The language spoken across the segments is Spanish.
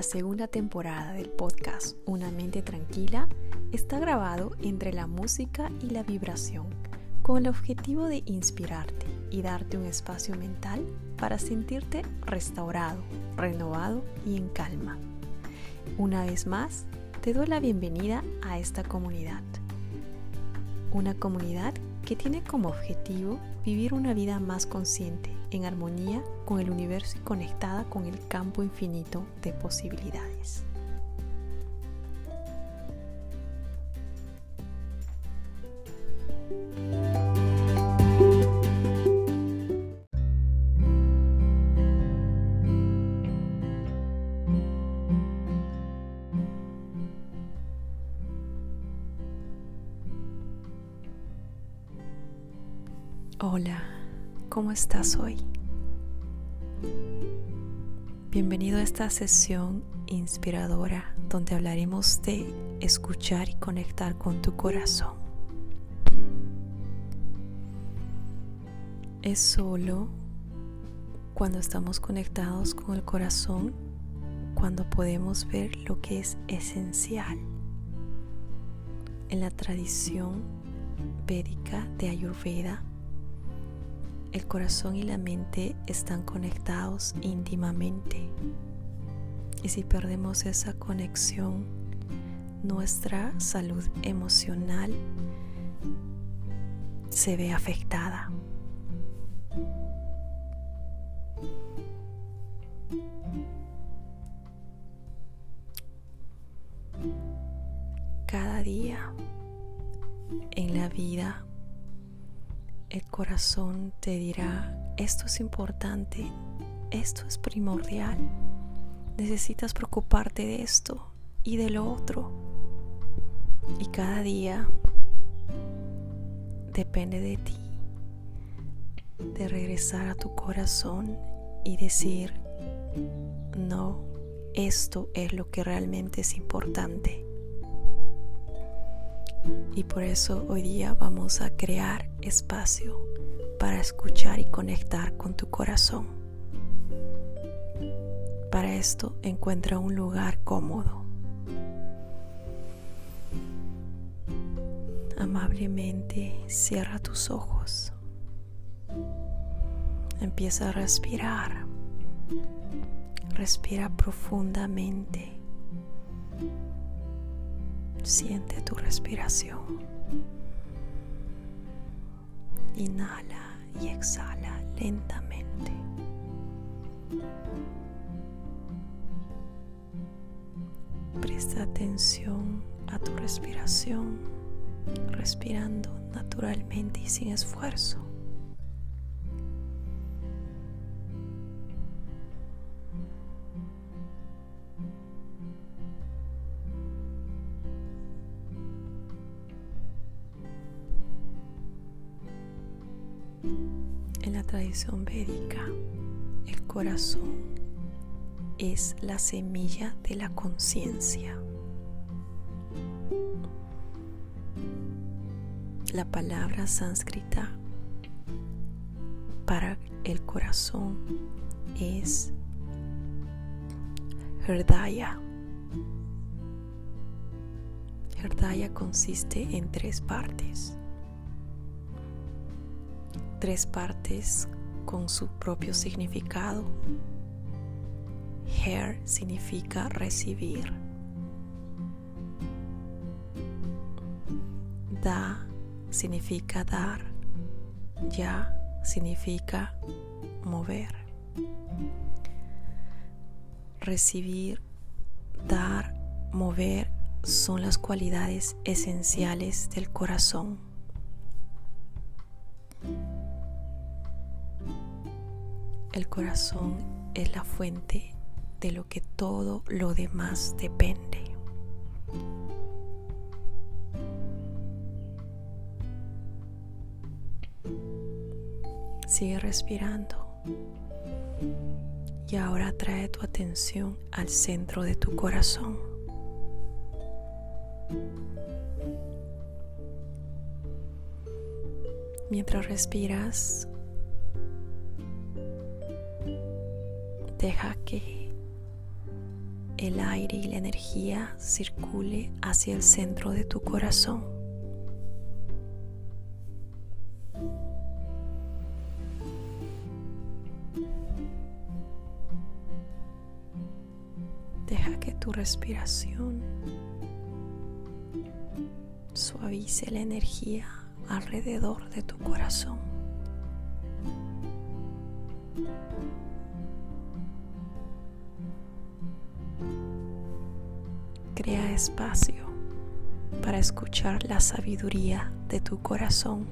La segunda temporada del podcast Una mente tranquila está grabado entre la música y la vibración con el objetivo de inspirarte y darte un espacio mental para sentirte restaurado, renovado y en calma. Una vez más, te doy la bienvenida a esta comunidad. Una comunidad que tiene como objetivo vivir una vida más consciente, en armonía con el universo y conectada con el campo infinito de posibilidades. Hola, ¿cómo estás hoy? Bienvenido a esta sesión inspiradora donde hablaremos de escuchar y conectar con tu corazón. Es solo cuando estamos conectados con el corazón cuando podemos ver lo que es esencial. En la tradición védica de Ayurveda, el corazón y la mente están conectados íntimamente. Y si perdemos esa conexión, nuestra salud emocional se ve afectada. Cada día en la vida el corazón te dirá, esto es importante, esto es primordial, necesitas preocuparte de esto y de lo otro. Y cada día depende de ti, de regresar a tu corazón y decir, no, esto es lo que realmente es importante. Y por eso hoy día vamos a crear espacio para escuchar y conectar con tu corazón. Para esto encuentra un lugar cómodo. Amablemente cierra tus ojos. Empieza a respirar. Respira profundamente. Siente tu respiración. Inhala y exhala lentamente. Presta atención a tu respiración, respirando naturalmente y sin esfuerzo. Védica, el corazón es la semilla de la conciencia. La palabra sánscrita para el corazón es Herdaya. Herdaya consiste en tres partes tres partes con su propio significado. Hair significa recibir. Da significa dar. Ya significa mover. Recibir, dar, mover son las cualidades esenciales del corazón. El corazón es la fuente de lo que todo lo demás depende. Sigue respirando. Y ahora trae tu atención al centro de tu corazón. Mientras respiras, deja que el aire y la energía circule hacia el centro de tu corazón. Deja que tu respiración suavice la energía alrededor de tu corazón. Crea espacio para escuchar la sabiduría de tu corazón.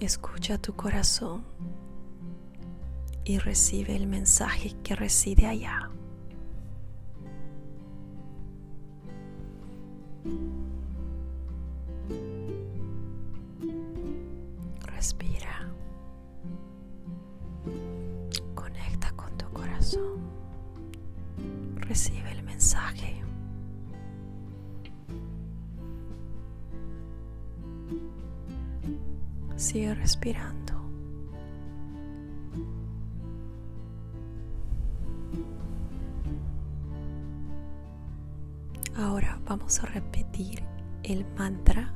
Escucha tu corazón y recibe el mensaje que reside allá. Sigue respirando. Ahora vamos a repetir el mantra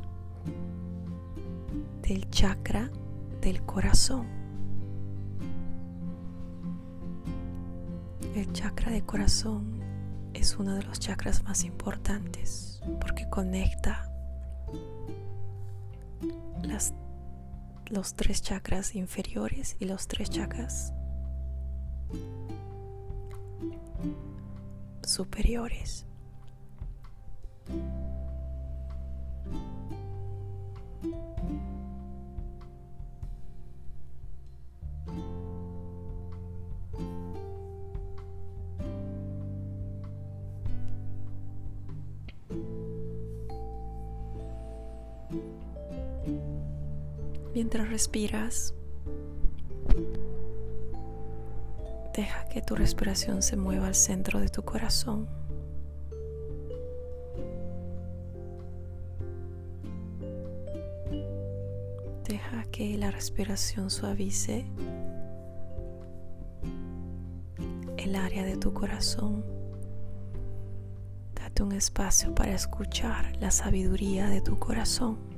del chakra del corazón. El chakra del corazón es uno de los chakras más importantes porque conecta las, los tres chakras inferiores y los tres chakras superiores. Mientras respiras, deja que tu respiración se mueva al centro de tu corazón. Deja que la respiración suavice el área de tu corazón. Date un espacio para escuchar la sabiduría de tu corazón.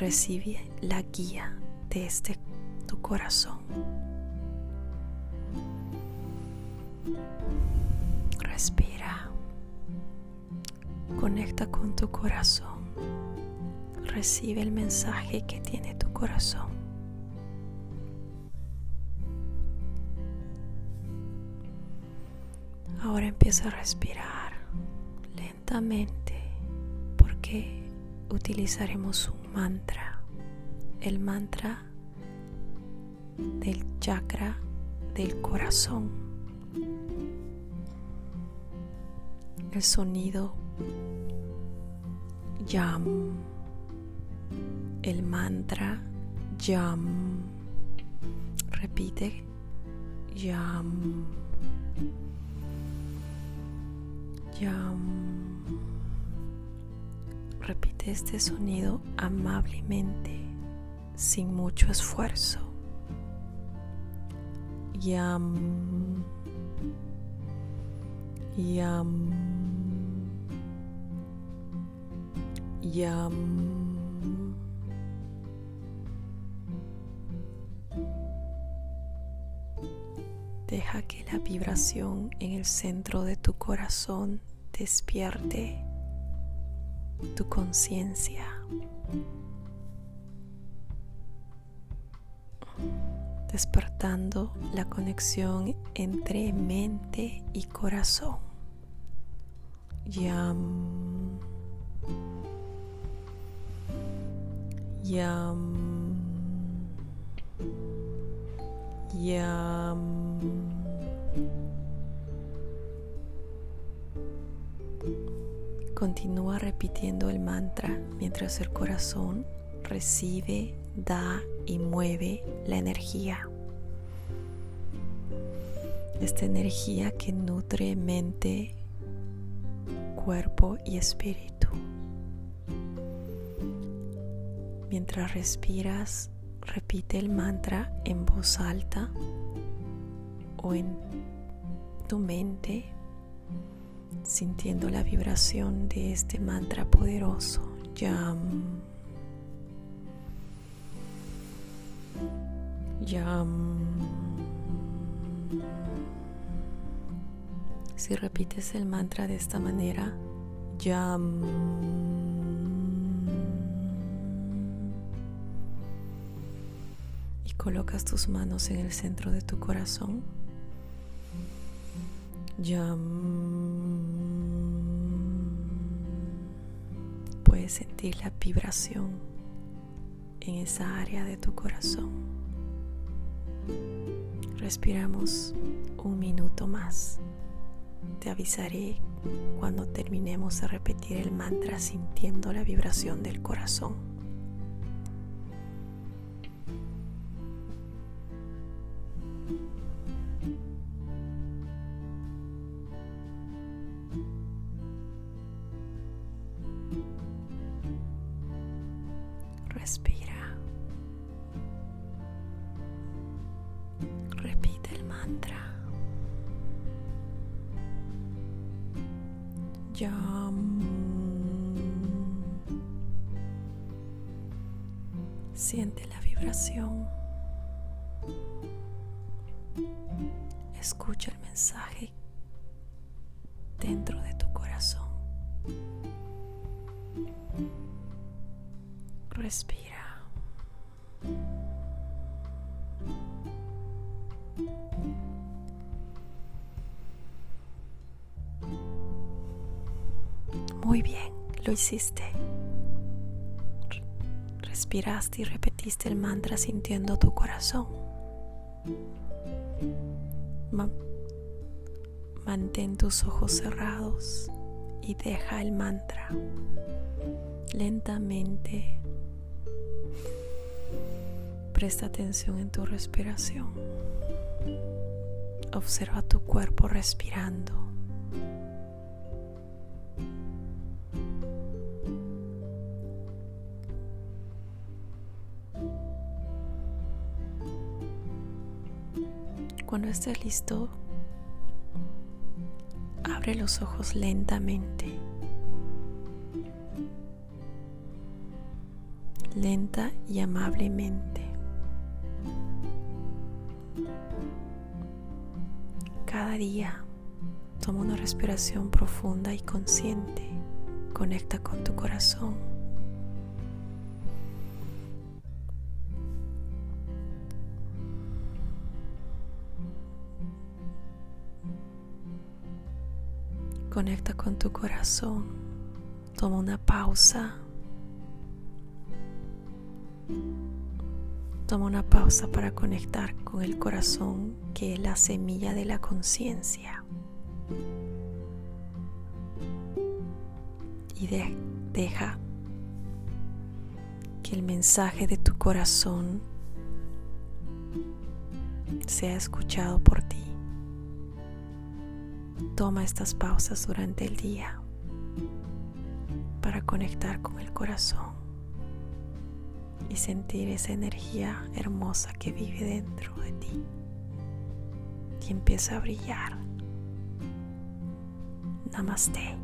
Recibe la guía de este tu corazón. Respira. Conecta con tu corazón. Recibe el mensaje que tiene tu corazón. Ahora empieza a respirar lentamente porque utilizaremos un mantra. El mantra del chakra del corazón. el sonido Yam, el mantra Yam. Repite Yam, Yam. Este sonido amablemente, sin mucho esfuerzo. Yam. Yam. Yam. Deja que la vibración en el centro de tu corazón despierte tu conciencia. Despertando la conexión entre mente y corazón. Yam. Yam. Yam. Continúa repitiendo el mantra mientras el corazón recibe, da y mueve la energía. Esta energía que nutre mente, cuerpo y espíritu. Mientras respiras, repite el mantra en voz alta o en tu mente, sintiendo la vibración de este mantra poderoso. Yam. Yam. Si repites el mantra de esta manera, Yam. Y colocas tus manos en el centro de tu corazón. Yam. Puedes sentir la vibración en esa área de tu corazón. Respiramos un minuto más. Te avisaré cuando terminemos de repetir el mantra sintiendo la vibración del corazón. Siente la vibración. Escucha el mensaje dentro de tu corazón. Respira. Muy bien, lo hiciste. Respiraste y repetiste el mantra sintiendo tu corazón. mantén tus ojos cerrados y deja el mantra lentamente. Presta atención en tu respiración. Observa tu cuerpo respirando. Cuando estés listo, abre los ojos lentamente. Lenta y amablemente. Cada día toma una respiración profunda y consciente. Conecta con tu corazón. Conecta con tu corazón. Toma una pausa. Toma una pausa para conectar con el corazón que es la semilla de la conciencia. Y deja que el mensaje de tu corazón sea escuchado por ti. Toma estas pausas durante el día para conectar con el corazón y sentir esa energía hermosa que vive dentro de ti y empieza a brillar. Namaste.